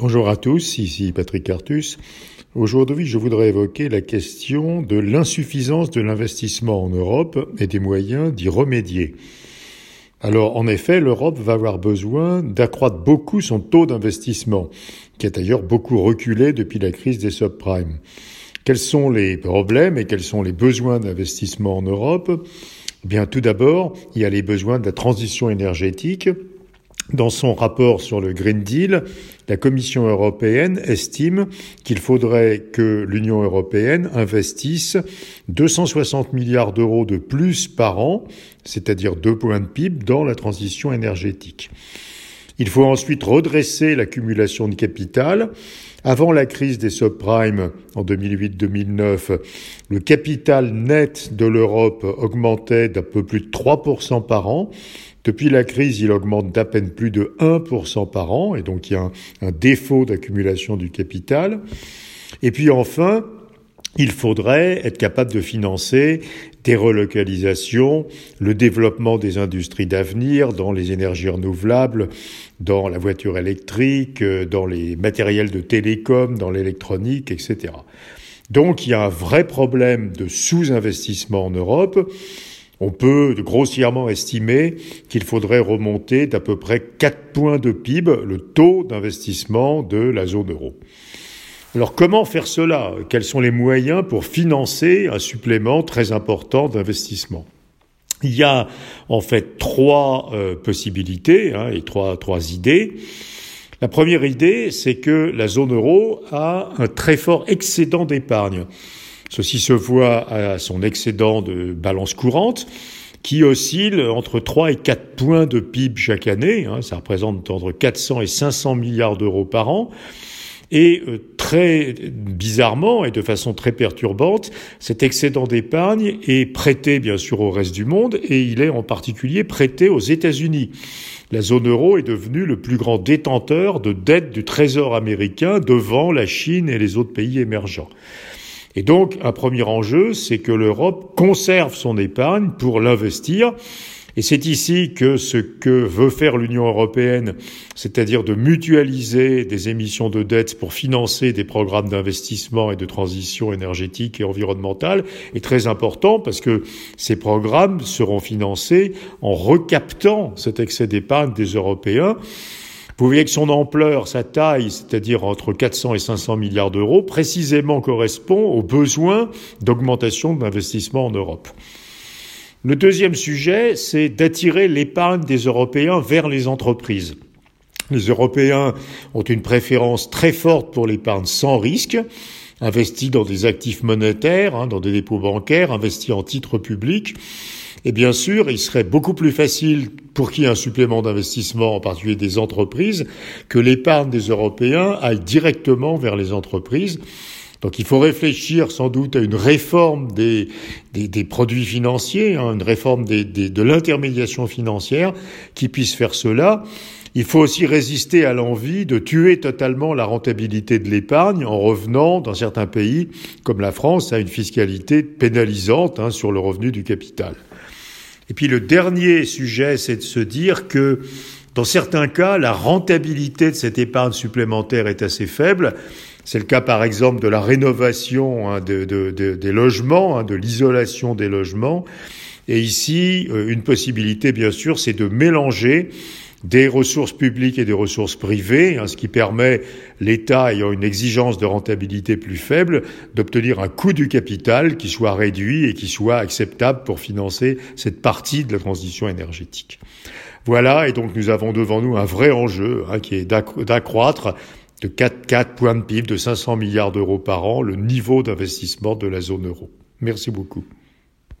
Bonjour à tous, ici Patrick Artus. Aujourd'hui, je voudrais évoquer la question de l'insuffisance de l'investissement en Europe et des moyens d'y remédier. Alors, en effet, l'Europe va avoir besoin d'accroître beaucoup son taux d'investissement, qui a d'ailleurs beaucoup reculé depuis la crise des subprimes. Quels sont les problèmes et quels sont les besoins d'investissement en Europe? Eh Bien, tout d'abord, il y a les besoins de la transition énergétique dans son rapport sur le Green Deal, la Commission européenne estime qu'il faudrait que l'Union européenne investisse 260 milliards d'euros de plus par an, c'est-à-dire deux points de PIB, dans la transition énergétique. Il faut ensuite redresser l'accumulation de capital. Avant la crise des subprimes en 2008-2009, le capital net de l'Europe augmentait d'un peu plus de 3% par an. Depuis la crise, il augmente d'à peine plus de 1% par an, et donc il y a un, défaut d'accumulation du capital. Et puis enfin, il faudrait être capable de financer des relocalisations, le développement des industries d'avenir dans les énergies renouvelables, dans la voiture électrique, dans les matériels de télécom, dans l'électronique, etc. Donc il y a un vrai problème de sous-investissement en Europe on peut grossièrement estimer qu'il faudrait remonter d'à peu près 4 points de PIB le taux d'investissement de la zone euro. Alors comment faire cela? Quels sont les moyens pour financer un supplément très important d'investissement? Il y a en fait trois euh, possibilités hein, et trois, trois idées. La première idée, c'est que la zone euro a un très fort excédent d'épargne. Ceci se voit à son excédent de balance courante qui oscille entre 3 et 4 points de PIB chaque année. Hein, ça représente entre 400 et 500 milliards d'euros par an. Et euh, très bizarrement et de façon très perturbante, cet excédent d'épargne est prêté bien sûr au reste du monde et il est en particulier prêté aux États-Unis. La zone euro est devenue le plus grand détenteur de dettes du Trésor américain devant la Chine et les autres pays émergents. Et donc, un premier enjeu, c'est que l'Europe conserve son épargne pour l'investir. Et c'est ici que ce que veut faire l'Union européenne, c'est-à-dire de mutualiser des émissions de dettes pour financer des programmes d'investissement et de transition énergétique et environnementale, est très important parce que ces programmes seront financés en recaptant cet excès d'épargne des Européens vous voyez que son ampleur, sa taille, c'est-à-dire entre 400 et 500 milliards d'euros, précisément correspond aux besoins d'augmentation de l'investissement en Europe. Le deuxième sujet, c'est d'attirer l'épargne des Européens vers les entreprises. Les Européens ont une préférence très forte pour l'épargne sans risque, investie dans des actifs monétaires, hein, dans des dépôts bancaires, investie en titres publics. Et bien sûr, il serait beaucoup plus facile pour qui un supplément d'investissement, en particulier des entreprises, que l'épargne des Européens aille directement vers les entreprises. Donc il faut réfléchir sans doute à une réforme des, des, produits financiers, hein, une réforme des, de l'intermédiation financière qui puisse faire cela. Il faut aussi résister à l'envie de tuer totalement la rentabilité de l'épargne en revenant, dans certains pays, comme la France, à une fiscalité pénalisante hein, sur le revenu du capital. Et puis le dernier sujet, c'est de se dire que dans certains cas, la rentabilité de cette épargne supplémentaire est assez faible. C'est le cas par exemple de la rénovation hein, des logements, hein, de l'isolation des logements. Et ici, euh, une possibilité, bien sûr, c'est de mélanger des ressources publiques et des ressources privées, hein, ce qui permet l'État ayant une exigence de rentabilité plus faible d'obtenir un coût du capital qui soit réduit et qui soit acceptable pour financer cette partie de la transition énergétique. Voilà, et donc nous avons devant nous un vrai enjeu hein, qui est d'accroître de 4, 4 points de PIB de 500 milliards d'euros par an le niveau d'investissement de la zone euro. Merci beaucoup.